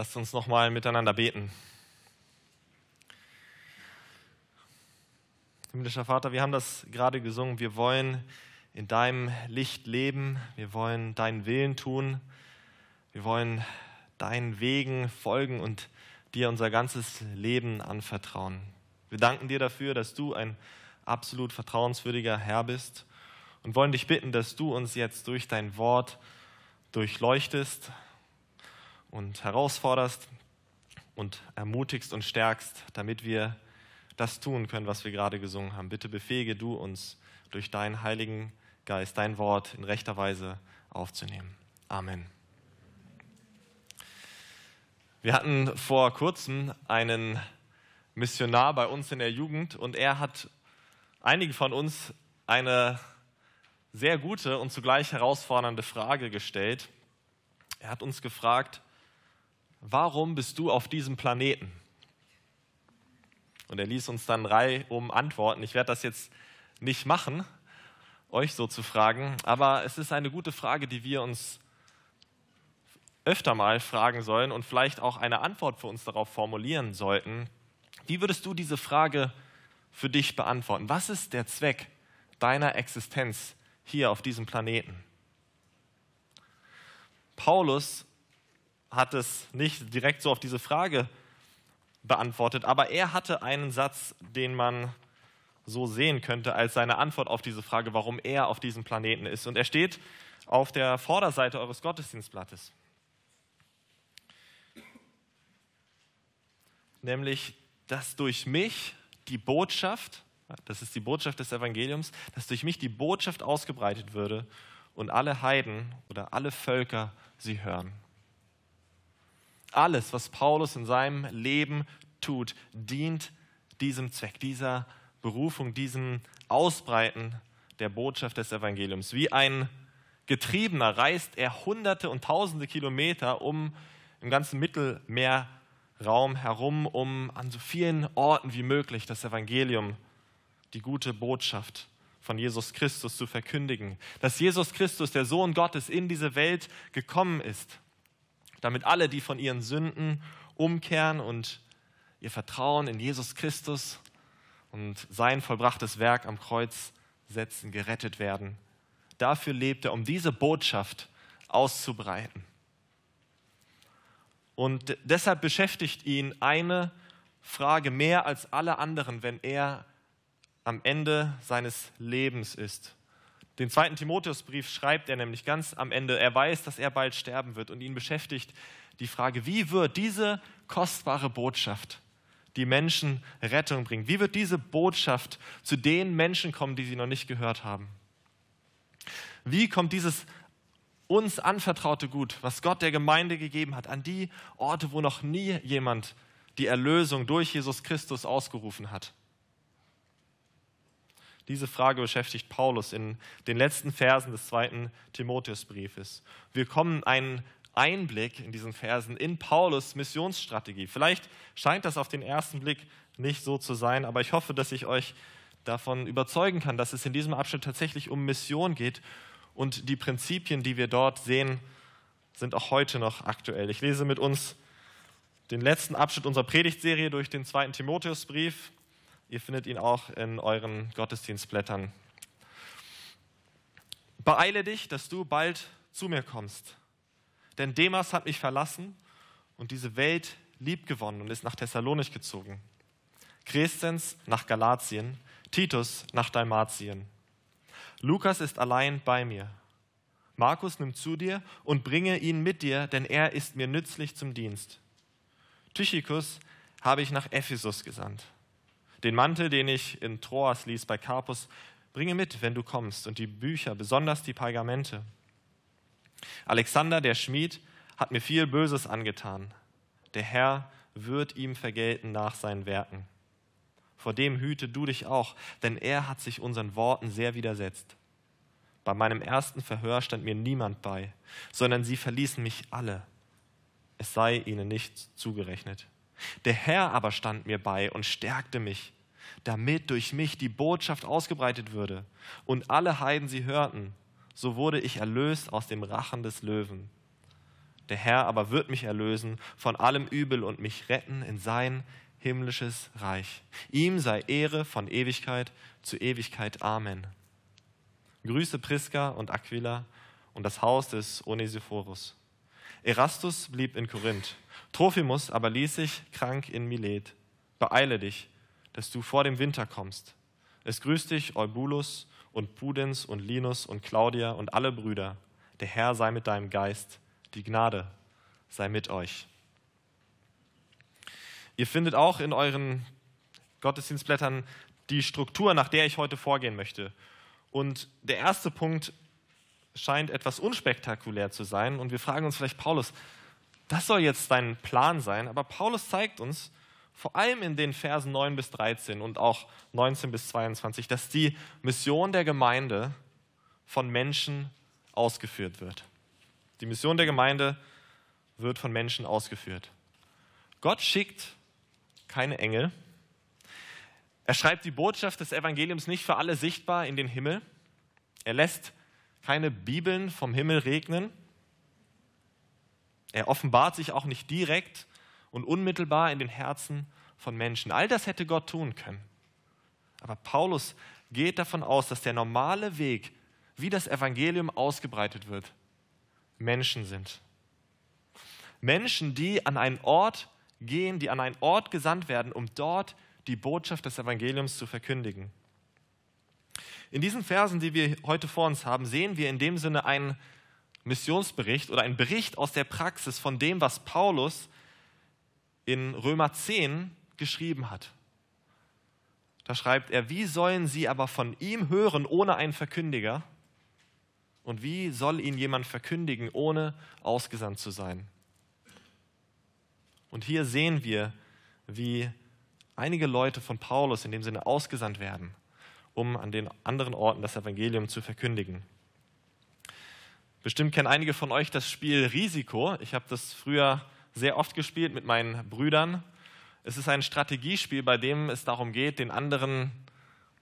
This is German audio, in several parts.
Lasst uns nochmal miteinander beten. Himmlischer Vater, wir haben das gerade gesungen. Wir wollen in deinem Licht leben. Wir wollen deinen Willen tun. Wir wollen deinen Wegen folgen und dir unser ganzes Leben anvertrauen. Wir danken dir dafür, dass du ein absolut vertrauenswürdiger Herr bist und wollen dich bitten, dass du uns jetzt durch dein Wort durchleuchtest und herausforderst und ermutigst und stärkst, damit wir das tun können, was wir gerade gesungen haben. Bitte befähige du uns durch deinen Heiligen Geist, dein Wort in rechter Weise aufzunehmen. Amen. Wir hatten vor kurzem einen Missionar bei uns in der Jugend und er hat einige von uns eine sehr gute und zugleich herausfordernde Frage gestellt. Er hat uns gefragt, warum bist du auf diesem Planeten? Und er ließ uns dann drei um antworten. Ich werde das jetzt nicht machen, euch so zu fragen, aber es ist eine gute Frage, die wir uns öfter mal fragen sollen und vielleicht auch eine Antwort für uns darauf formulieren sollten. Wie würdest du diese Frage für dich beantworten? Was ist der Zweck deiner Existenz hier auf diesem Planeten? Paulus hat es nicht direkt so auf diese Frage beantwortet, aber er hatte einen Satz, den man so sehen könnte als seine Antwort auf diese Frage, warum er auf diesem Planeten ist. Und er steht auf der Vorderseite eures Gottesdienstblattes. Nämlich, dass durch mich die Botschaft, das ist die Botschaft des Evangeliums, dass durch mich die Botschaft ausgebreitet würde und alle Heiden oder alle Völker sie hören. Alles, was Paulus in seinem Leben tut, dient diesem Zweck, dieser Berufung, diesem Ausbreiten der Botschaft des Evangeliums. Wie ein Getriebener reist er hunderte und tausende Kilometer um im ganzen Mittelmeerraum herum, um an so vielen Orten wie möglich das Evangelium, die gute Botschaft von Jesus Christus zu verkündigen. Dass Jesus Christus, der Sohn Gottes, in diese Welt gekommen ist, damit alle, die von ihren Sünden umkehren und ihr Vertrauen in Jesus Christus und sein vollbrachtes Werk am Kreuz setzen, gerettet werden. Dafür lebt er, um diese Botschaft auszubreiten. Und deshalb beschäftigt ihn eine Frage mehr als alle anderen, wenn er am Ende seines Lebens ist. Den zweiten Timotheusbrief schreibt er nämlich ganz am Ende. Er weiß, dass er bald sterben wird und ihn beschäftigt die Frage, wie wird diese kostbare Botschaft die Menschen Rettung bringen? Wie wird diese Botschaft zu den Menschen kommen, die sie noch nicht gehört haben? Wie kommt dieses uns anvertraute Gut, was Gott der Gemeinde gegeben hat, an die Orte, wo noch nie jemand die Erlösung durch Jesus Christus ausgerufen hat? Diese Frage beschäftigt Paulus in den letzten Versen des zweiten Timotheusbriefes. Wir kommen einen Einblick in diesen Versen in Paulus Missionsstrategie. Vielleicht scheint das auf den ersten Blick nicht so zu sein, aber ich hoffe, dass ich euch davon überzeugen kann, dass es in diesem Abschnitt tatsächlich um Mission geht und die Prinzipien, die wir dort sehen, sind auch heute noch aktuell. Ich lese mit uns den letzten Abschnitt unserer Predigtserie durch den zweiten Timotheusbrief. Ihr findet ihn auch in euren Gottesdienstblättern. Beeile dich, dass du bald zu mir kommst denn Demas hat mich verlassen und diese Welt liebgewonnen und ist nach Thessalonich gezogen. Crescens nach Galatien, Titus nach Dalmatien. Lukas ist allein bei mir. Markus nimm zu dir und bringe ihn mit dir, denn er ist mir nützlich zum Dienst. Tychikus habe ich nach Ephesus gesandt. Den Mantel, den ich in Troas ließ bei Carpus, bringe mit, wenn du kommst, und die Bücher, besonders die Pergamente. Alexander, der Schmied, hat mir viel Böses angetan. Der Herr wird ihm vergelten nach seinen Werken. Vor dem hüte du dich auch, denn er hat sich unseren Worten sehr widersetzt. Bei meinem ersten Verhör stand mir niemand bei, sondern sie verließen mich alle. Es sei ihnen nicht zugerechnet. Der Herr aber stand mir bei und stärkte mich, damit durch mich die Botschaft ausgebreitet würde und alle Heiden sie hörten so wurde ich erlöst aus dem Rachen des Löwen. Der Herr aber wird mich erlösen von allem Übel und mich retten in sein himmlisches Reich. Ihm sei Ehre von Ewigkeit zu Ewigkeit. Amen. Grüße Priska und Aquila und das Haus des Onesiphorus. Erastus blieb in Korinth, Trophimus aber ließ sich krank in Milet. Beeile dich, dass du vor dem Winter kommst. Es grüßt dich Eubulus und Pudens und Linus und Claudia und alle Brüder. Der Herr sei mit deinem Geist. Die Gnade sei mit euch. Ihr findet auch in euren Gottesdienstblättern die Struktur, nach der ich heute vorgehen möchte. Und der erste Punkt scheint etwas unspektakulär zu sein. Und wir fragen uns vielleicht, Paulus, das soll jetzt dein Plan sein. Aber Paulus zeigt uns, vor allem in den Versen 9 bis 13 und auch 19 bis 22, dass die Mission der Gemeinde von Menschen ausgeführt wird. Die Mission der Gemeinde wird von Menschen ausgeführt. Gott schickt keine Engel. Er schreibt die Botschaft des Evangeliums nicht für alle sichtbar in den Himmel. Er lässt keine Bibeln vom Himmel regnen. Er offenbart sich auch nicht direkt und unmittelbar in den Herzen von Menschen. All das hätte Gott tun können. Aber Paulus geht davon aus, dass der normale Weg, wie das Evangelium ausgebreitet wird, Menschen sind. Menschen, die an einen Ort gehen, die an einen Ort gesandt werden, um dort die Botschaft des Evangeliums zu verkündigen. In diesen Versen, die wir heute vor uns haben, sehen wir in dem Sinne einen Missionsbericht oder einen Bericht aus der Praxis von dem, was Paulus in Römer 10 geschrieben hat. Da schreibt er, wie sollen sie aber von ihm hören ohne einen Verkündiger? Und wie soll ihn jemand verkündigen, ohne ausgesandt zu sein? Und hier sehen wir, wie einige Leute von Paulus in dem Sinne ausgesandt werden, um an den anderen Orten das Evangelium zu verkündigen. Bestimmt kennen einige von euch das Spiel Risiko. Ich habe das früher sehr oft gespielt mit meinen Brüdern. Es ist ein Strategiespiel, bei dem es darum geht, den anderen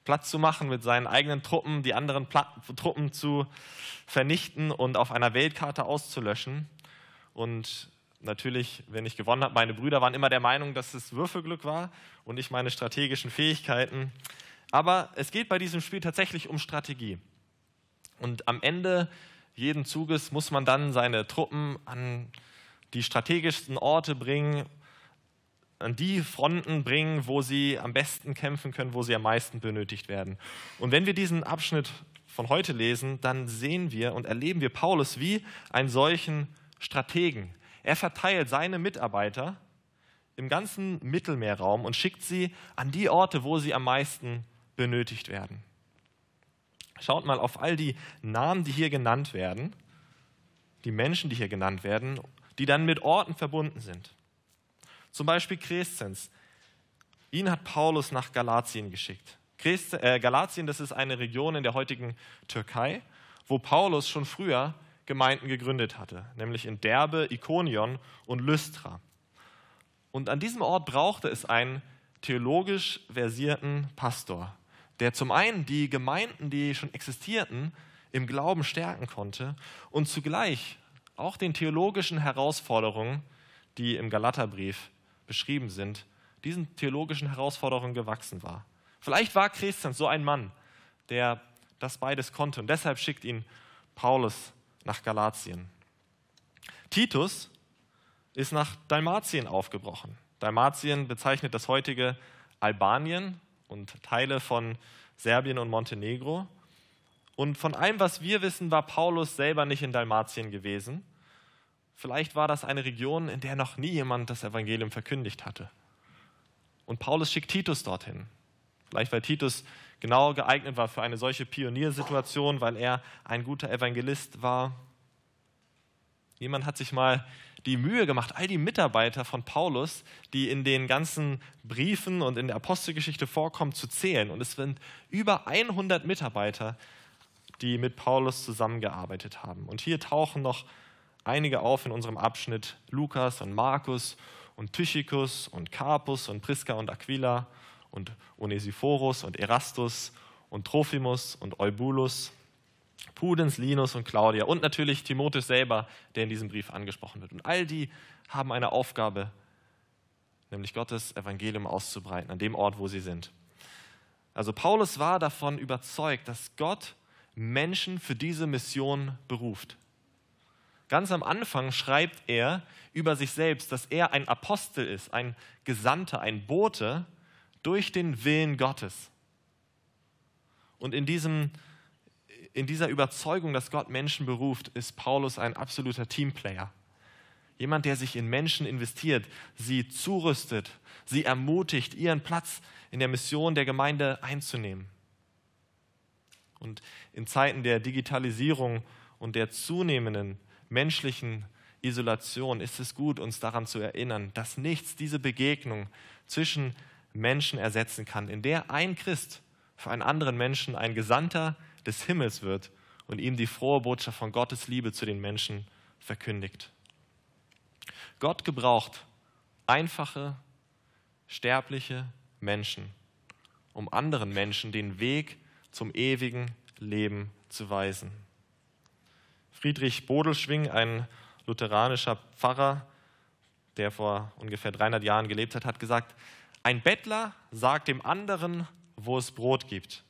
Platz zu machen mit seinen eigenen Truppen, die anderen Pla Truppen zu vernichten und auf einer Weltkarte auszulöschen. Und natürlich, wenn ich gewonnen habe, meine Brüder waren immer der Meinung, dass es Würfelglück war und nicht meine strategischen Fähigkeiten. Aber es geht bei diesem Spiel tatsächlich um Strategie. Und am Ende jeden Zuges muss man dann seine Truppen an die strategischsten Orte bringen, an die Fronten bringen, wo sie am besten kämpfen können, wo sie am meisten benötigt werden. Und wenn wir diesen Abschnitt von heute lesen, dann sehen wir und erleben wir Paulus wie einen solchen Strategen, er verteilt seine Mitarbeiter im ganzen Mittelmeerraum und schickt sie an die Orte, wo sie am meisten benötigt werden. Schaut mal auf all die Namen, die hier genannt werden, die Menschen, die hier genannt werden, die dann mit Orten verbunden sind. Zum Beispiel Crescens. Ihn hat Paulus nach Galatien geschickt. Äh, Galatien, das ist eine Region in der heutigen Türkei, wo Paulus schon früher Gemeinden gegründet hatte, nämlich in Derbe, Ikonion und Lystra. Und an diesem Ort brauchte es einen theologisch versierten Pastor, der zum einen die Gemeinden, die schon existierten, im Glauben stärken konnte und zugleich auch den theologischen Herausforderungen, die im Galaterbrief beschrieben sind, diesen theologischen Herausforderungen gewachsen war. Vielleicht war Christian so ein Mann, der das beides konnte und deshalb schickt ihn Paulus nach Galatien. Titus ist nach Dalmatien aufgebrochen. Dalmatien bezeichnet das heutige Albanien und Teile von Serbien und Montenegro. Und von allem, was wir wissen, war Paulus selber nicht in Dalmatien gewesen. Vielleicht war das eine Region, in der noch nie jemand das Evangelium verkündigt hatte. Und Paulus schickt Titus dorthin. Vielleicht weil Titus genau geeignet war für eine solche Pioniersituation, weil er ein guter Evangelist war. Jemand hat sich mal die Mühe gemacht, all die Mitarbeiter von Paulus, die in den ganzen Briefen und in der Apostelgeschichte vorkommen, zu zählen. Und es sind über 100 Mitarbeiter, die mit Paulus zusammengearbeitet haben. Und hier tauchen noch einige auf in unserem Abschnitt: Lukas und Markus und Tychicus und Carpus und Priska und Aquila und Onesiphorus und Erastus und Trophimus und Eubulus Pudens, Linus und Claudia und natürlich Timotheus selber, der in diesem Brief angesprochen wird. Und all die haben eine Aufgabe, nämlich Gottes Evangelium auszubreiten an dem Ort, wo sie sind. Also Paulus war davon überzeugt, dass Gott Menschen für diese Mission beruft. Ganz am Anfang schreibt er über sich selbst, dass er ein Apostel ist, ein Gesandter, ein Bote durch den Willen Gottes. Und in, diesem, in dieser Überzeugung, dass Gott Menschen beruft, ist Paulus ein absoluter Teamplayer. Jemand, der sich in Menschen investiert, sie zurüstet, sie ermutigt, ihren Platz in der Mission der Gemeinde einzunehmen. Und in Zeiten der Digitalisierung und der zunehmenden menschlichen Isolation ist es gut, uns daran zu erinnern, dass nichts diese Begegnung zwischen Menschen ersetzen kann, in der ein Christ für einen anderen Menschen ein Gesandter des Himmels wird und ihm die frohe Botschaft von Gottes Liebe zu den Menschen verkündigt. Gott gebraucht einfache, sterbliche Menschen, um anderen Menschen den Weg zum ewigen Leben zu weisen. Friedrich Bodelschwing, ein lutheranischer Pfarrer, der vor ungefähr 300 Jahren gelebt hat, hat gesagt, ein Bettler sagt dem anderen, wo es Brot gibt.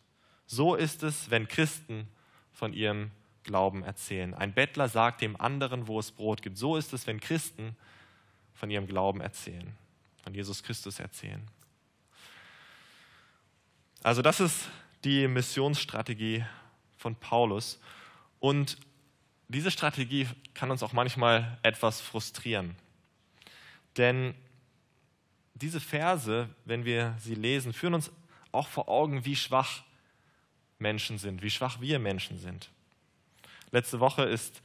So ist es, wenn Christen von ihrem Glauben erzählen. Ein Bettler sagt dem anderen, wo es Brot gibt. So ist es, wenn Christen von ihrem Glauben erzählen, von Jesus Christus erzählen. Also das ist die Missionsstrategie von Paulus. Und diese Strategie kann uns auch manchmal etwas frustrieren. Denn diese Verse, wenn wir sie lesen, führen uns auch vor Augen, wie schwach Menschen sind, wie schwach wir Menschen sind. Letzte Woche ist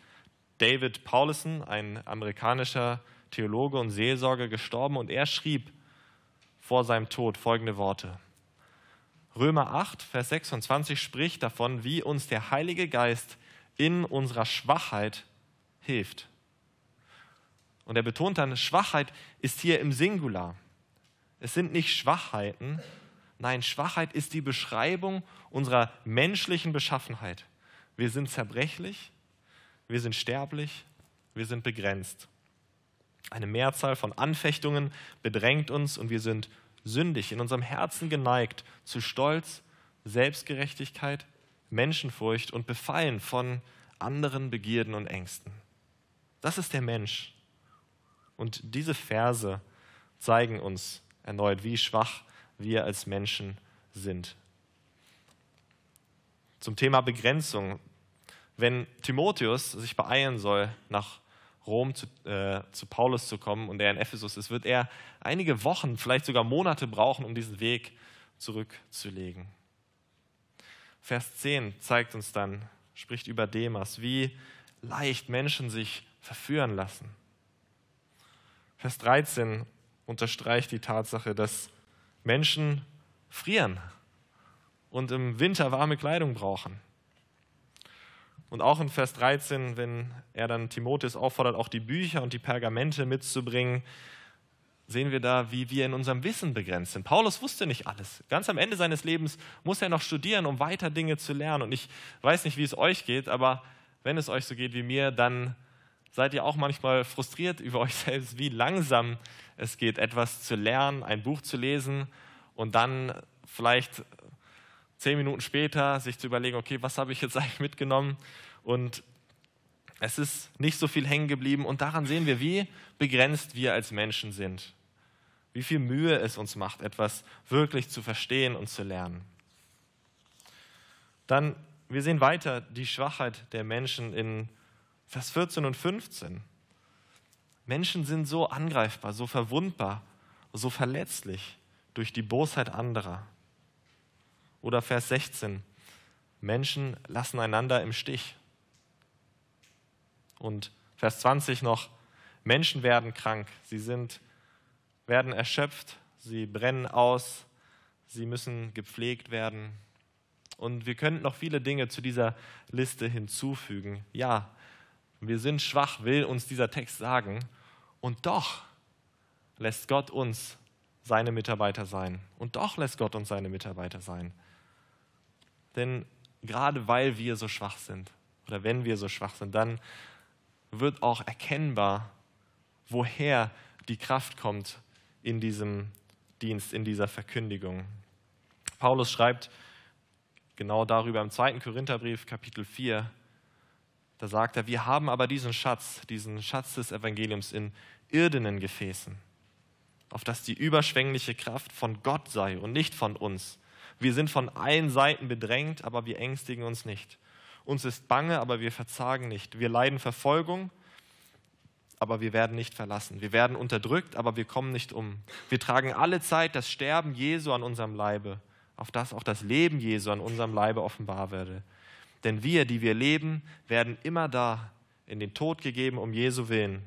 David Paulison, ein amerikanischer Theologe und Seelsorger, gestorben und er schrieb vor seinem Tod folgende Worte. Römer 8, Vers 26 spricht davon, wie uns der Heilige Geist in unserer Schwachheit hilft. Und er betont dann, Schwachheit ist hier im Singular. Es sind nicht Schwachheiten, nein, Schwachheit ist die Beschreibung unserer menschlichen Beschaffenheit. Wir sind zerbrechlich, wir sind sterblich, wir sind begrenzt. Eine Mehrzahl von Anfechtungen bedrängt uns und wir sind sündig, in unserem Herzen geneigt zu Stolz, Selbstgerechtigkeit, Menschenfurcht und befallen von anderen Begierden und Ängsten. Das ist der Mensch. Und diese Verse zeigen uns erneut, wie schwach wir als Menschen sind. Zum Thema Begrenzung. Wenn Timotheus sich beeilen soll, nach Rom zu, äh, zu Paulus zu kommen und er in Ephesus ist, wird er einige Wochen, vielleicht sogar Monate brauchen, um diesen Weg zurückzulegen. Vers 10 zeigt uns dann, spricht über Demas, wie leicht Menschen sich verführen lassen. Vers 13 unterstreicht die Tatsache, dass Menschen frieren und im Winter warme Kleidung brauchen. Und auch in Vers 13, wenn er dann Timotheus auffordert, auch die Bücher und die Pergamente mitzubringen, sehen wir da, wie wir in unserem Wissen begrenzt sind. Paulus wusste nicht alles. Ganz am Ende seines Lebens muss er noch studieren, um weiter Dinge zu lernen. Und ich weiß nicht, wie es euch geht, aber wenn es euch so geht wie mir, dann seid ihr auch manchmal frustriert über euch selbst, wie langsam es geht, etwas zu lernen, ein Buch zu lesen und dann vielleicht zehn Minuten später sich zu überlegen, okay, was habe ich jetzt eigentlich mitgenommen? Und es ist nicht so viel hängen geblieben. Und daran sehen wir, wie begrenzt wir als Menschen sind. Wie viel Mühe es uns macht, etwas wirklich zu verstehen und zu lernen. Dann, wir sehen weiter die Schwachheit der Menschen in Vers 14 und 15. Menschen sind so angreifbar, so verwundbar, so verletzlich durch die Bosheit anderer. Oder Vers 16. Menschen lassen einander im Stich. Und Vers 20 noch, Menschen werden krank, sie sind, werden erschöpft, sie brennen aus, sie müssen gepflegt werden. Und wir könnten noch viele Dinge zu dieser Liste hinzufügen. Ja, wir sind schwach, will uns dieser Text sagen. Und doch lässt Gott uns seine Mitarbeiter sein. Und doch lässt Gott uns seine Mitarbeiter sein. Denn gerade weil wir so schwach sind, oder wenn wir so schwach sind, dann wird auch erkennbar, woher die Kraft kommt in diesem Dienst, in dieser Verkündigung. Paulus schreibt genau darüber im zweiten Korintherbrief, Kapitel 4. Da sagt er, wir haben aber diesen Schatz, diesen Schatz des Evangeliums in irdenen Gefäßen, auf dass die überschwängliche Kraft von Gott sei und nicht von uns. Wir sind von allen Seiten bedrängt, aber wir ängstigen uns nicht. Uns ist bange, aber wir verzagen nicht. Wir leiden Verfolgung, aber wir werden nicht verlassen. Wir werden unterdrückt, aber wir kommen nicht um. Wir tragen alle Zeit das Sterben Jesu an unserem Leibe, auf das auch das Leben Jesu an unserem Leibe offenbar werde. Denn wir, die wir leben, werden immer da in den Tod gegeben um Jesu willen,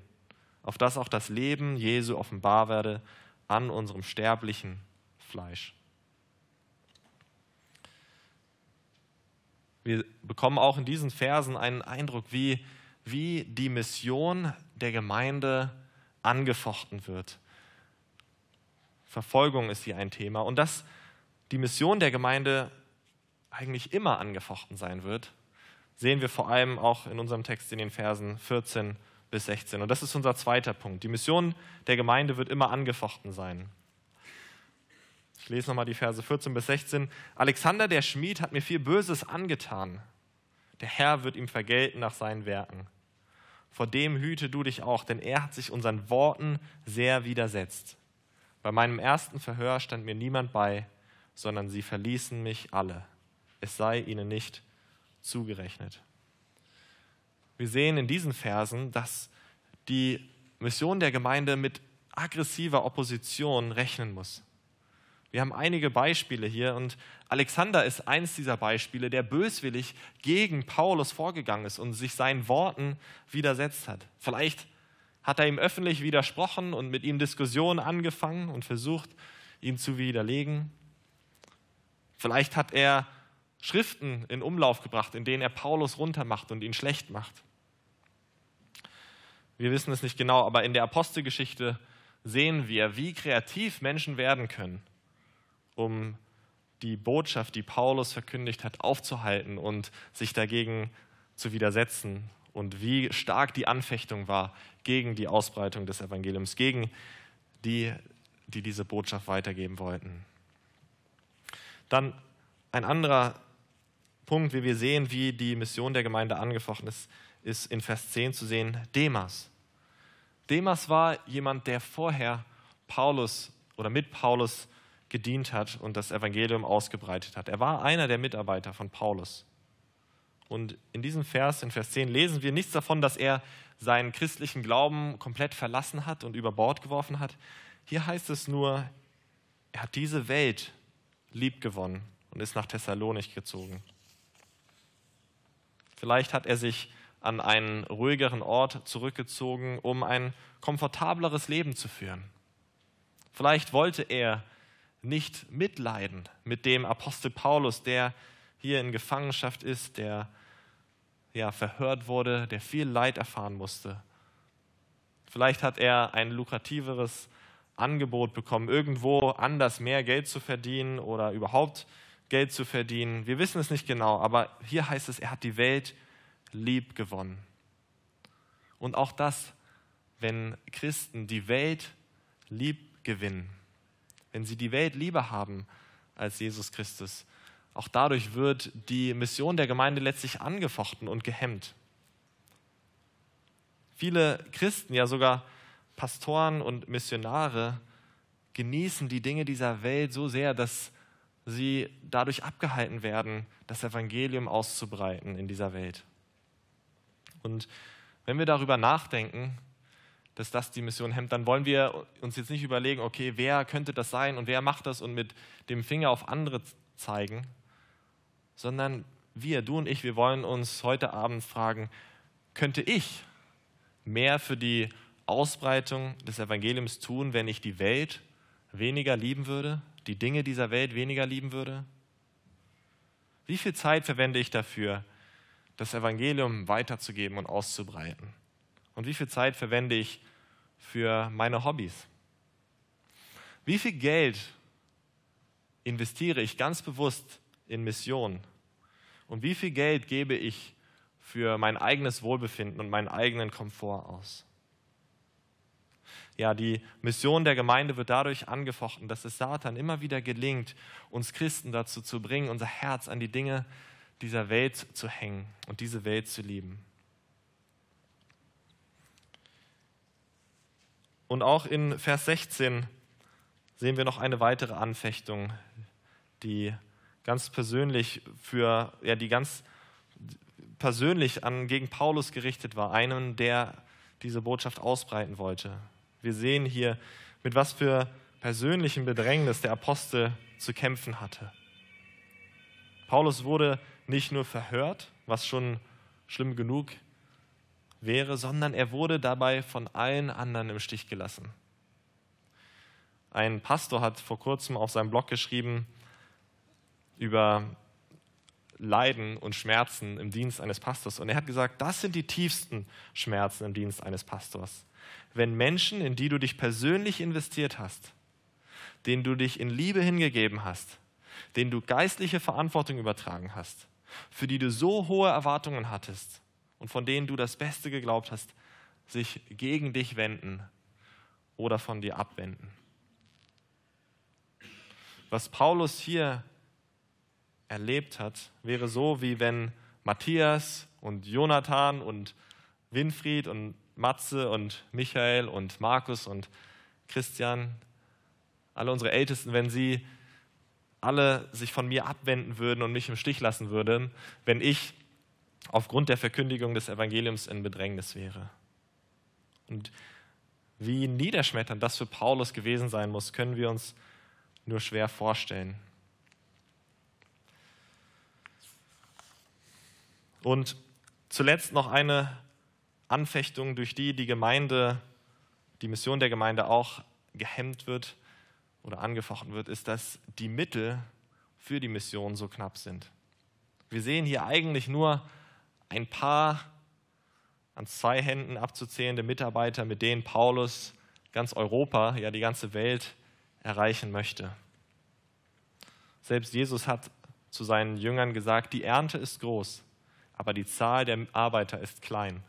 auf das auch das Leben Jesu offenbar werde an unserem sterblichen Fleisch. Wir bekommen auch in diesen Versen einen Eindruck, wie, wie die Mission der Gemeinde angefochten wird. Verfolgung ist hier ein Thema und dass die Mission der Gemeinde eigentlich immer angefochten sein wird, sehen wir vor allem auch in unserem Text in den Versen 14 bis 16. Und das ist unser zweiter Punkt. Die Mission der Gemeinde wird immer angefochten sein. Ich lese nochmal die Verse 14 bis 16. Alexander der Schmied hat mir viel Böses angetan. Der Herr wird ihm vergelten nach seinen Werken. Vor dem hüte du dich auch, denn er hat sich unseren Worten sehr widersetzt. Bei meinem ersten Verhör stand mir niemand bei, sondern sie verließen mich alle. Es sei ihnen nicht zugerechnet. Wir sehen in diesen Versen, dass die Mission der Gemeinde mit aggressiver Opposition rechnen muss. Wir haben einige Beispiele hier und Alexander ist eines dieser Beispiele, der böswillig gegen Paulus vorgegangen ist und sich seinen Worten widersetzt hat. Vielleicht hat er ihm öffentlich widersprochen und mit ihm Diskussionen angefangen und versucht, ihn zu widerlegen. Vielleicht hat er Schriften in Umlauf gebracht, in denen er Paulus runtermacht und ihn schlecht macht. Wir wissen es nicht genau, aber in der Apostelgeschichte sehen wir, wie kreativ Menschen werden können um die Botschaft, die Paulus verkündigt hat, aufzuhalten und sich dagegen zu widersetzen und wie stark die Anfechtung war gegen die Ausbreitung des Evangeliums, gegen die, die diese Botschaft weitergeben wollten. Dann ein anderer Punkt, wie wir sehen, wie die Mission der Gemeinde angefochten ist, ist in Vers 10 zu sehen, Demas. Demas war jemand, der vorher Paulus oder mit Paulus gedient hat und das Evangelium ausgebreitet hat. Er war einer der Mitarbeiter von Paulus. Und in diesem Vers, in Vers 10, lesen wir nichts davon, dass er seinen christlichen Glauben komplett verlassen hat und über Bord geworfen hat. Hier heißt es nur, er hat diese Welt lieb gewonnen und ist nach Thessalonich gezogen. Vielleicht hat er sich an einen ruhigeren Ort zurückgezogen, um ein komfortableres Leben zu führen. Vielleicht wollte er nicht mitleiden mit dem Apostel Paulus, der hier in Gefangenschaft ist, der ja, verhört wurde, der viel Leid erfahren musste. Vielleicht hat er ein lukrativeres Angebot bekommen, irgendwo anders mehr Geld zu verdienen oder überhaupt Geld zu verdienen. Wir wissen es nicht genau, aber hier heißt es, er hat die Welt lieb gewonnen. Und auch das, wenn Christen die Welt lieb gewinnen, wenn sie die Welt lieber haben als Jesus Christus. Auch dadurch wird die Mission der Gemeinde letztlich angefochten und gehemmt. Viele Christen, ja sogar Pastoren und Missionare, genießen die Dinge dieser Welt so sehr, dass sie dadurch abgehalten werden, das Evangelium auszubreiten in dieser Welt. Und wenn wir darüber nachdenken, dass das die Mission hemmt, dann wollen wir uns jetzt nicht überlegen, okay, wer könnte das sein und wer macht das und mit dem Finger auf andere zeigen, sondern wir, du und ich, wir wollen uns heute Abend fragen, könnte ich mehr für die Ausbreitung des Evangeliums tun, wenn ich die Welt weniger lieben würde, die Dinge dieser Welt weniger lieben würde? Wie viel Zeit verwende ich dafür, das Evangelium weiterzugeben und auszubreiten? Und wie viel Zeit verwende ich für meine Hobbys? Wie viel Geld investiere ich ganz bewusst in Mission? Und wie viel Geld gebe ich für mein eigenes Wohlbefinden und meinen eigenen Komfort aus. Ja, die Mission der Gemeinde wird dadurch angefochten, dass es Satan immer wieder gelingt, uns Christen dazu zu bringen, unser Herz an die Dinge dieser Welt zu hängen und diese Welt zu lieben. Und auch in Vers 16 sehen wir noch eine weitere Anfechtung, die ganz persönlich für, ja, die ganz persönlich an, gegen Paulus gerichtet war, einen, der diese Botschaft ausbreiten wollte. Wir sehen hier, mit was für persönlichem Bedrängnis der Apostel zu kämpfen hatte. Paulus wurde nicht nur verhört, was schon schlimm genug wäre, sondern er wurde dabei von allen anderen im Stich gelassen. Ein Pastor hat vor kurzem auf seinem Blog geschrieben über Leiden und Schmerzen im Dienst eines Pastors. Und er hat gesagt, das sind die tiefsten Schmerzen im Dienst eines Pastors. Wenn Menschen, in die du dich persönlich investiert hast, denen du dich in Liebe hingegeben hast, denen du geistliche Verantwortung übertragen hast, für die du so hohe Erwartungen hattest und von denen du das Beste geglaubt hast, sich gegen dich wenden oder von dir abwenden. Was Paulus hier erlebt hat, wäre so, wie wenn Matthias und Jonathan und Winfried und Matze und Michael und Markus und Christian, alle unsere Ältesten, wenn sie alle sich von mir abwenden würden und mich im Stich lassen würden, wenn ich aufgrund der Verkündigung des Evangeliums in Bedrängnis wäre. Und wie niederschmetternd das für Paulus gewesen sein muss, können wir uns nur schwer vorstellen. Und zuletzt noch eine Anfechtung, durch die die Gemeinde, die Mission der Gemeinde auch gehemmt wird oder angefochten wird, ist, dass die Mittel für die Mission so knapp sind. Wir sehen hier eigentlich nur ein paar an zwei Händen abzuzählende Mitarbeiter, mit denen Paulus ganz Europa, ja die ganze Welt erreichen möchte. Selbst Jesus hat zu seinen Jüngern gesagt, die Ernte ist groß, aber die Zahl der Arbeiter ist klein.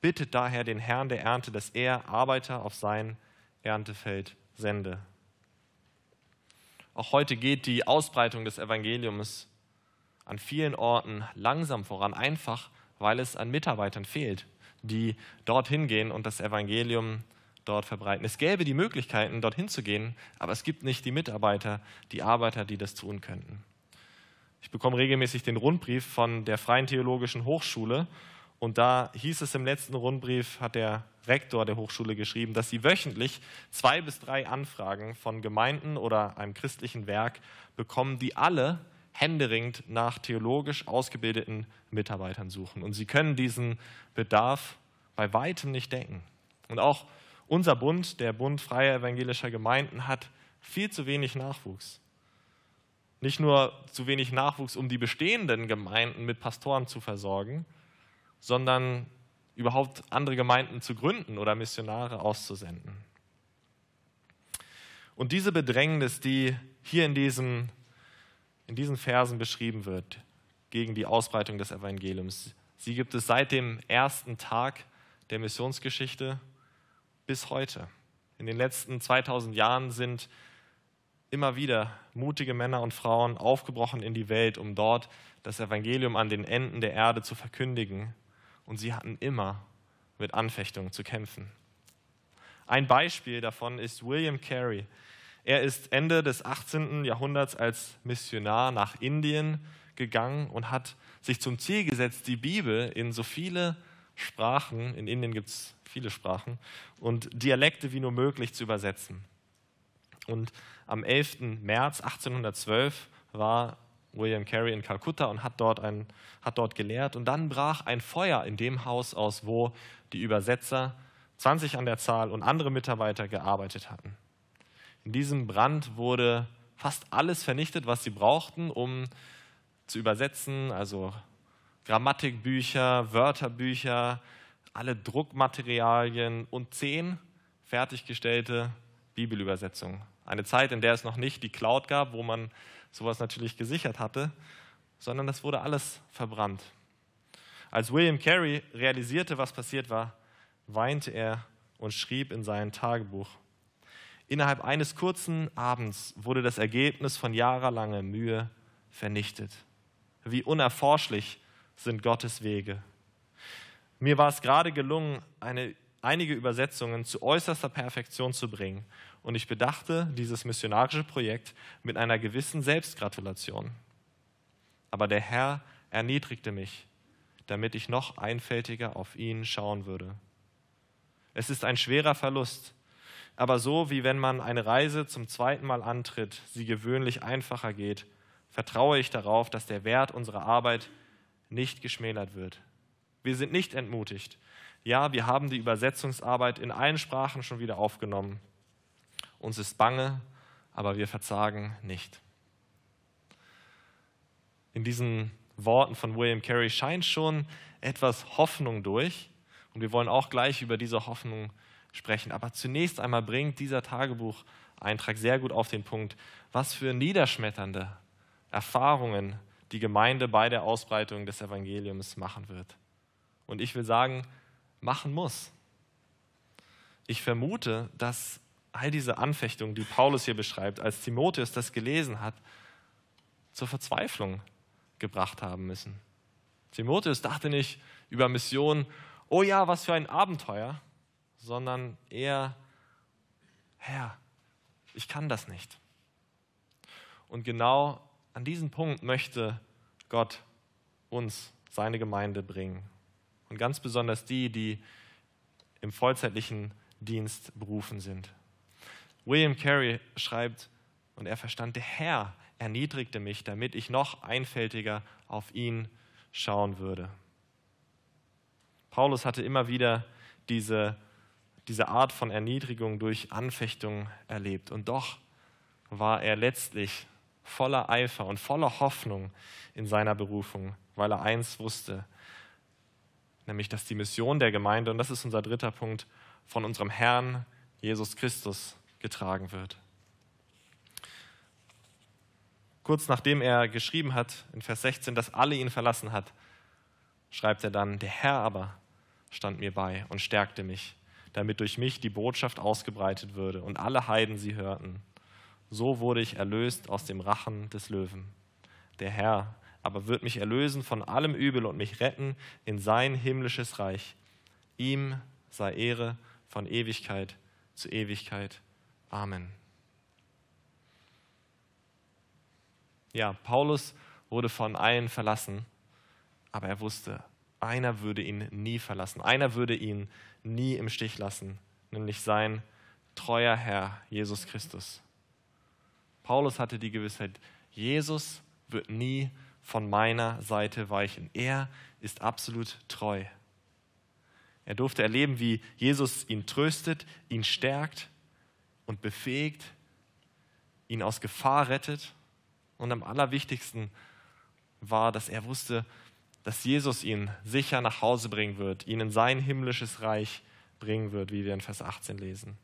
Bittet daher den Herrn der Ernte, dass er Arbeiter auf sein Erntefeld sende. Auch heute geht die Ausbreitung des Evangeliums an vielen Orten langsam voran, einfach weil es an Mitarbeitern fehlt, die dorthin gehen und das Evangelium dort verbreiten. Es gäbe die Möglichkeiten, dorthin zu gehen, aber es gibt nicht die Mitarbeiter, die Arbeiter, die das tun könnten. Ich bekomme regelmäßig den Rundbrief von der Freien Theologischen Hochschule und da hieß es im letzten Rundbrief, hat der Rektor der Hochschule geschrieben, dass sie wöchentlich zwei bis drei Anfragen von Gemeinden oder einem christlichen Werk bekommen, die alle händeringend nach theologisch ausgebildeten Mitarbeitern suchen. Und sie können diesen Bedarf bei weitem nicht decken. Und auch unser Bund, der Bund freier evangelischer Gemeinden, hat viel zu wenig Nachwuchs. Nicht nur zu wenig Nachwuchs, um die bestehenden Gemeinden mit Pastoren zu versorgen, sondern überhaupt andere Gemeinden zu gründen oder Missionare auszusenden. Und diese Bedrängnis, die hier in diesen, in diesen Versen beschrieben wird, gegen die Ausbreitung des Evangeliums, sie gibt es seit dem ersten Tag der Missionsgeschichte bis heute. In den letzten 2000 Jahren sind immer wieder mutige Männer und Frauen aufgebrochen in die Welt, um dort das Evangelium an den Enden der Erde zu verkündigen. Und sie hatten immer mit Anfechtungen zu kämpfen. Ein Beispiel davon ist William Carey. Er ist Ende des 18. Jahrhunderts als Missionar nach Indien gegangen und hat sich zum Ziel gesetzt, die Bibel in so viele Sprachen, in Indien gibt es viele Sprachen, und Dialekte wie nur möglich zu übersetzen. Und am 11. März 1812 war William Carey in Kalkutta und hat dort, ein, hat dort gelehrt. Und dann brach ein Feuer in dem Haus aus, wo die Übersetzer, 20 an der Zahl und andere Mitarbeiter gearbeitet hatten. In diesem Brand wurde fast alles vernichtet, was sie brauchten, um zu übersetzen, also Grammatikbücher, Wörterbücher, alle Druckmaterialien und zehn fertiggestellte Bibelübersetzungen. Eine Zeit, in der es noch nicht die Cloud gab, wo man sowas natürlich gesichert hatte, sondern das wurde alles verbrannt. Als William Carey realisierte, was passiert war, weinte er und schrieb in sein Tagebuch. Innerhalb eines kurzen Abends wurde das Ergebnis von jahrelanger Mühe vernichtet. Wie unerforschlich sind Gottes Wege. Mir war es gerade gelungen, eine, einige Übersetzungen zu äußerster Perfektion zu bringen. Und ich bedachte dieses missionarische Projekt mit einer gewissen Selbstgratulation. Aber der Herr erniedrigte mich, damit ich noch einfältiger auf ihn schauen würde. Es ist ein schwerer Verlust, aber so wie wenn man eine Reise zum zweiten Mal antritt, sie gewöhnlich einfacher geht, vertraue ich darauf, dass der Wert unserer Arbeit nicht geschmälert wird. Wir sind nicht entmutigt. Ja, wir haben die Übersetzungsarbeit in allen Sprachen schon wieder aufgenommen. Uns ist bange, aber wir verzagen nicht. In diesen Worten von William Carey scheint schon etwas Hoffnung durch. Und wir wollen auch gleich über diese Hoffnung sprechen. Aber zunächst einmal bringt dieser Tagebucheintrag sehr gut auf den Punkt, was für niederschmetternde Erfahrungen die Gemeinde bei der Ausbreitung des Evangeliums machen wird. Und ich will sagen, machen muss. Ich vermute, dass all diese Anfechtungen, die Paulus hier beschreibt, als Timotheus das gelesen hat, zur Verzweiflung gebracht haben müssen. Timotheus dachte nicht über Mission, oh ja, was für ein Abenteuer, sondern eher, Herr, ich kann das nicht. Und genau an diesen Punkt möchte Gott uns, seine Gemeinde bringen. Und ganz besonders die, die im vollzeitlichen Dienst berufen sind. William Carey schreibt, und er verstand, der Herr erniedrigte mich, damit ich noch einfältiger auf ihn schauen würde. Paulus hatte immer wieder diese, diese Art von Erniedrigung durch Anfechtung erlebt. Und doch war er letztlich voller Eifer und voller Hoffnung in seiner Berufung, weil er eins wusste, nämlich dass die Mission der Gemeinde, und das ist unser dritter Punkt, von unserem Herrn Jesus Christus getragen wird. Kurz nachdem er geschrieben hat, in Vers 16, dass alle ihn verlassen hat, schreibt er dann, der Herr aber stand mir bei und stärkte mich, damit durch mich die Botschaft ausgebreitet würde und alle Heiden sie hörten. So wurde ich erlöst aus dem Rachen des Löwen. Der Herr aber wird mich erlösen von allem Übel und mich retten in sein himmlisches Reich. Ihm sei Ehre von Ewigkeit zu Ewigkeit. Amen. Ja, Paulus wurde von allen verlassen, aber er wusste, einer würde ihn nie verlassen, einer würde ihn nie im Stich lassen, nämlich sein treuer Herr Jesus Christus. Paulus hatte die Gewissheit, Jesus wird nie von meiner Seite weichen. Er ist absolut treu. Er durfte erleben, wie Jesus ihn tröstet, ihn stärkt und befähigt, ihn aus Gefahr rettet und am allerwichtigsten war, dass er wusste, dass Jesus ihn sicher nach Hause bringen wird, ihn in sein himmlisches Reich bringen wird, wie wir in Vers 18 lesen.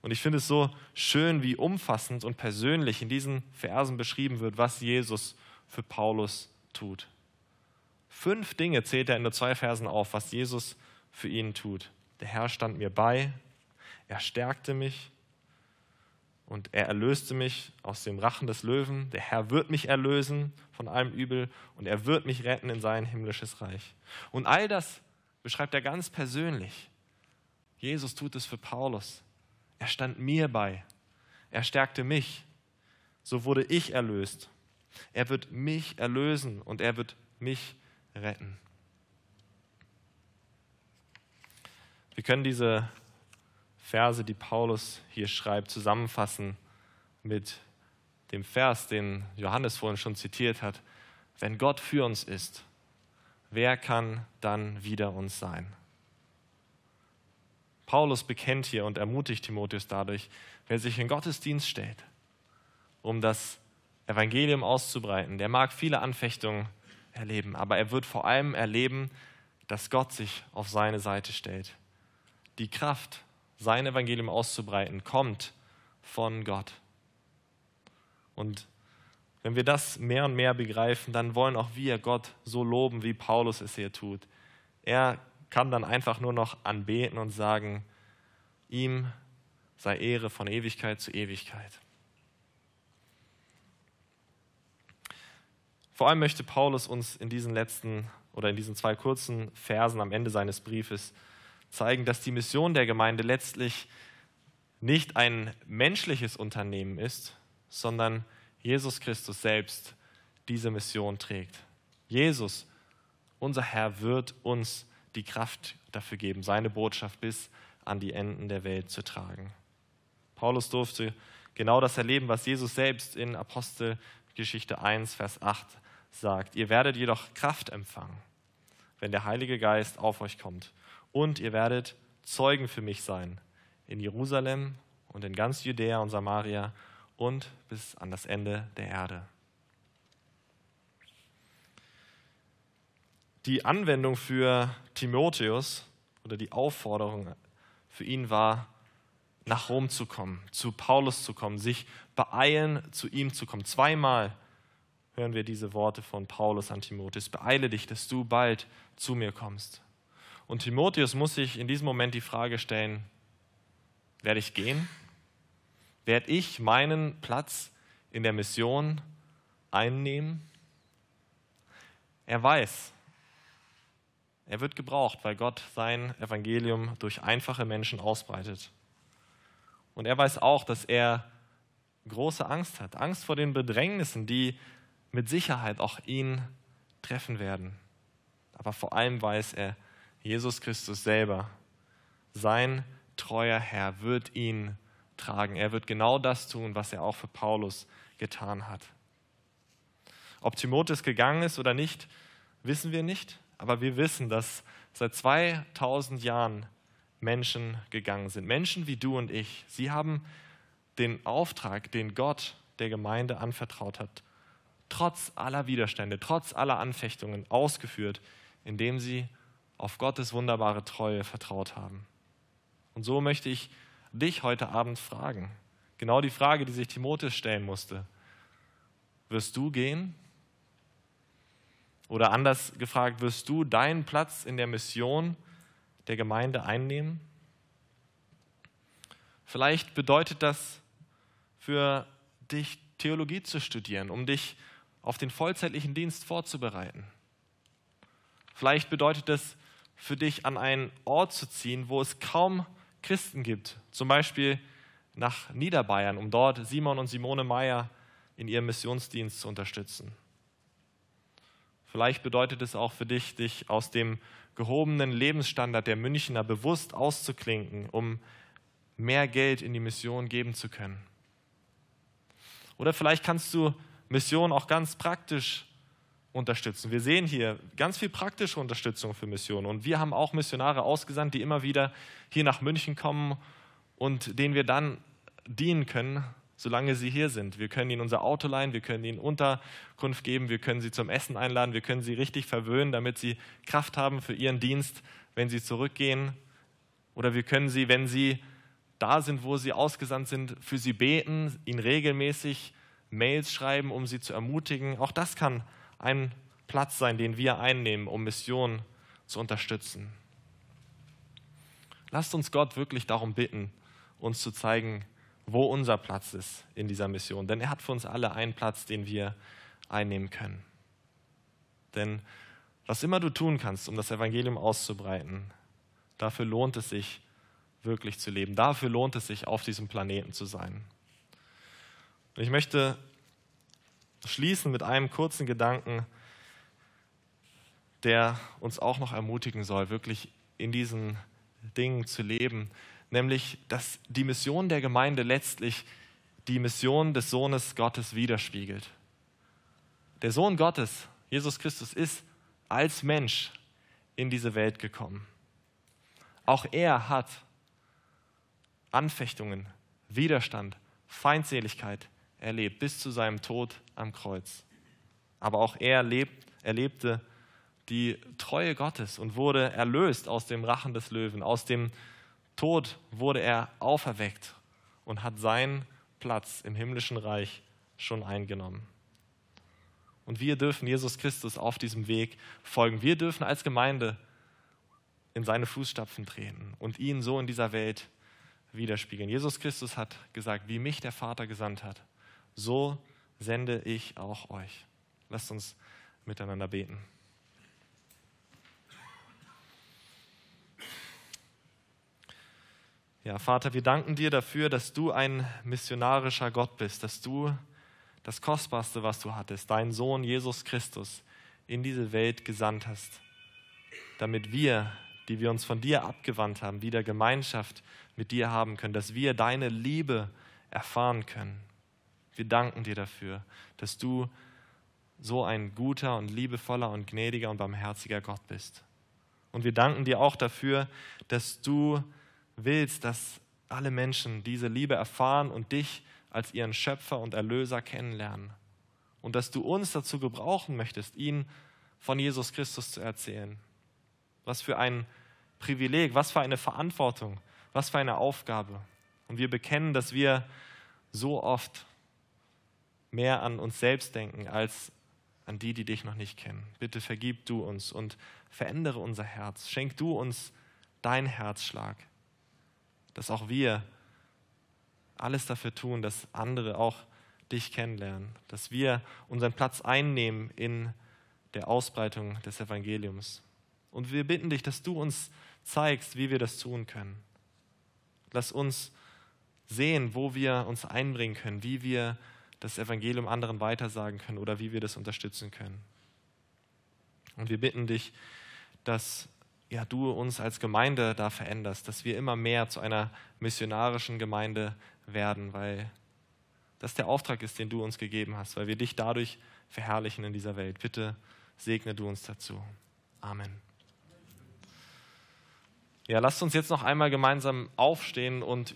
Und ich finde es so schön, wie umfassend und persönlich in diesen Versen beschrieben wird, was Jesus für Paulus tut. Fünf Dinge zählt er in nur zwei Versen auf, was Jesus für ihn tut. Der Herr stand mir bei, er stärkte mich, und er erlöste mich aus dem Rachen des Löwen. Der Herr wird mich erlösen von allem Übel und er wird mich retten in sein himmlisches Reich. Und all das beschreibt er ganz persönlich. Jesus tut es für Paulus. Er stand mir bei. Er stärkte mich. So wurde ich erlöst. Er wird mich erlösen und er wird mich retten. Wir können diese Verse, die Paulus hier schreibt, zusammenfassen mit dem Vers, den Johannes vorhin schon zitiert hat. Wenn Gott für uns ist, wer kann dann wider uns sein? Paulus bekennt hier und ermutigt Timotheus dadurch, wer sich in Gottes Dienst stellt, um das Evangelium auszubreiten, der mag viele Anfechtungen erleben, aber er wird vor allem erleben, dass Gott sich auf seine Seite stellt. Die Kraft sein Evangelium auszubreiten, kommt von Gott. Und wenn wir das mehr und mehr begreifen, dann wollen auch wir Gott so loben, wie Paulus es hier tut. Er kann dann einfach nur noch anbeten und sagen, ihm sei Ehre von Ewigkeit zu Ewigkeit. Vor allem möchte Paulus uns in diesen letzten oder in diesen zwei kurzen Versen am Ende seines Briefes zeigen, dass die Mission der Gemeinde letztlich nicht ein menschliches Unternehmen ist, sondern Jesus Christus selbst diese Mission trägt. Jesus, unser Herr, wird uns die Kraft dafür geben, seine Botschaft bis an die Enden der Welt zu tragen. Paulus durfte genau das erleben, was Jesus selbst in Apostelgeschichte 1, Vers 8 sagt. Ihr werdet jedoch Kraft empfangen, wenn der Heilige Geist auf euch kommt. Und ihr werdet Zeugen für mich sein in Jerusalem und in ganz Judäa und Samaria und bis an das Ende der Erde. Die Anwendung für Timotheus oder die Aufforderung für ihn war, nach Rom zu kommen, zu Paulus zu kommen, sich beeilen, zu ihm zu kommen. Zweimal hören wir diese Worte von Paulus an Timotheus. Beeile dich, dass du bald zu mir kommst. Und Timotheus muss sich in diesem Moment die Frage stellen, werde ich gehen? Werde ich meinen Platz in der Mission einnehmen? Er weiß, er wird gebraucht, weil Gott sein Evangelium durch einfache Menschen ausbreitet. Und er weiß auch, dass er große Angst hat, Angst vor den Bedrängnissen, die mit Sicherheit auch ihn treffen werden. Aber vor allem weiß er, Jesus Christus selber, sein treuer Herr, wird ihn tragen. Er wird genau das tun, was er auch für Paulus getan hat. Ob Timotheus gegangen ist oder nicht, wissen wir nicht, aber wir wissen, dass seit 2000 Jahren Menschen gegangen sind. Menschen wie du und ich. Sie haben den Auftrag, den Gott der Gemeinde anvertraut hat, trotz aller Widerstände, trotz aller Anfechtungen ausgeführt, indem sie auf Gottes wunderbare Treue vertraut haben. Und so möchte ich dich heute Abend fragen, genau die Frage, die sich Timotheus stellen musste. Wirst du gehen? Oder anders gefragt, wirst du deinen Platz in der Mission der Gemeinde einnehmen? Vielleicht bedeutet das für dich Theologie zu studieren, um dich auf den vollzeitlichen Dienst vorzubereiten. Vielleicht bedeutet es für dich, an einen Ort zu ziehen, wo es kaum Christen gibt, zum Beispiel nach Niederbayern, um dort Simon und Simone Meyer in ihrem Missionsdienst zu unterstützen. Vielleicht bedeutet es auch für dich, dich aus dem gehobenen Lebensstandard der Münchner bewusst auszuklinken, um mehr Geld in die Mission geben zu können. Oder vielleicht kannst du Mission auch ganz praktisch unterstützen. Wir sehen hier ganz viel praktische Unterstützung für Missionen. Und wir haben auch Missionare ausgesandt, die immer wieder hier nach München kommen und denen wir dann dienen können, solange sie hier sind. Wir können ihnen unser Auto leihen, wir können ihnen Unterkunft geben, wir können sie zum Essen einladen, wir können sie richtig verwöhnen, damit sie Kraft haben für ihren Dienst, wenn sie zurückgehen. Oder wir können sie, wenn sie da sind, wo sie ausgesandt sind, für sie beten, ihnen regelmäßig Mails schreiben, um sie zu ermutigen. Auch das kann ein Platz sein, den wir einnehmen, um Mission zu unterstützen. Lasst uns Gott wirklich darum bitten, uns zu zeigen, wo unser Platz ist in dieser Mission. Denn er hat für uns alle einen Platz, den wir einnehmen können. Denn was immer du tun kannst, um das Evangelium auszubreiten, dafür lohnt es sich, wirklich zu leben. Dafür lohnt es sich, auf diesem Planeten zu sein. Und ich möchte schließen mit einem kurzen Gedanken, der uns auch noch ermutigen soll, wirklich in diesen Dingen zu leben, nämlich dass die Mission der Gemeinde letztlich die Mission des Sohnes Gottes widerspiegelt. Der Sohn Gottes, Jesus Christus, ist als Mensch in diese Welt gekommen. Auch er hat Anfechtungen, Widerstand, Feindseligkeit, erlebt, bis zu seinem Tod am Kreuz. Aber auch er lebt, erlebte die Treue Gottes und wurde erlöst aus dem Rachen des Löwen. Aus dem Tod wurde er auferweckt und hat seinen Platz im himmlischen Reich schon eingenommen. Und wir dürfen Jesus Christus auf diesem Weg folgen. Wir dürfen als Gemeinde in seine Fußstapfen treten und ihn so in dieser Welt widerspiegeln. Jesus Christus hat gesagt, wie mich der Vater gesandt hat, so sende ich auch euch. Lasst uns miteinander beten. Ja, Vater, wir danken dir dafür, dass du ein missionarischer Gott bist, dass du das Kostbarste, was du hattest, deinen Sohn Jesus Christus, in diese Welt gesandt hast, damit wir, die wir uns von dir abgewandt haben, wieder Gemeinschaft mit dir haben können, dass wir deine Liebe erfahren können. Wir danken dir dafür, dass du so ein guter und liebevoller und gnädiger und barmherziger Gott bist. Und wir danken dir auch dafür, dass du willst, dass alle Menschen diese Liebe erfahren und dich als ihren Schöpfer und Erlöser kennenlernen. Und dass du uns dazu gebrauchen möchtest, ihnen von Jesus Christus zu erzählen. Was für ein Privileg, was für eine Verantwortung, was für eine Aufgabe. Und wir bekennen, dass wir so oft mehr an uns selbst denken als an die, die dich noch nicht kennen. Bitte vergib du uns und verändere unser Herz. Schenk du uns dein Herzschlag dass auch wir alles dafür tun, dass andere auch dich kennenlernen, dass wir unseren Platz einnehmen in der Ausbreitung des Evangeliums. Und wir bitten dich, dass du uns zeigst, wie wir das tun können. Lass uns sehen, wo wir uns einbringen können, wie wir das Evangelium anderen weitersagen können oder wie wir das unterstützen können. Und wir bitten dich, dass ja, du uns als Gemeinde da veränderst, dass wir immer mehr zu einer missionarischen Gemeinde werden, weil das der Auftrag ist, den du uns gegeben hast, weil wir dich dadurch verherrlichen in dieser Welt. Bitte segne du uns dazu. Amen. Ja, lasst uns jetzt noch einmal gemeinsam aufstehen und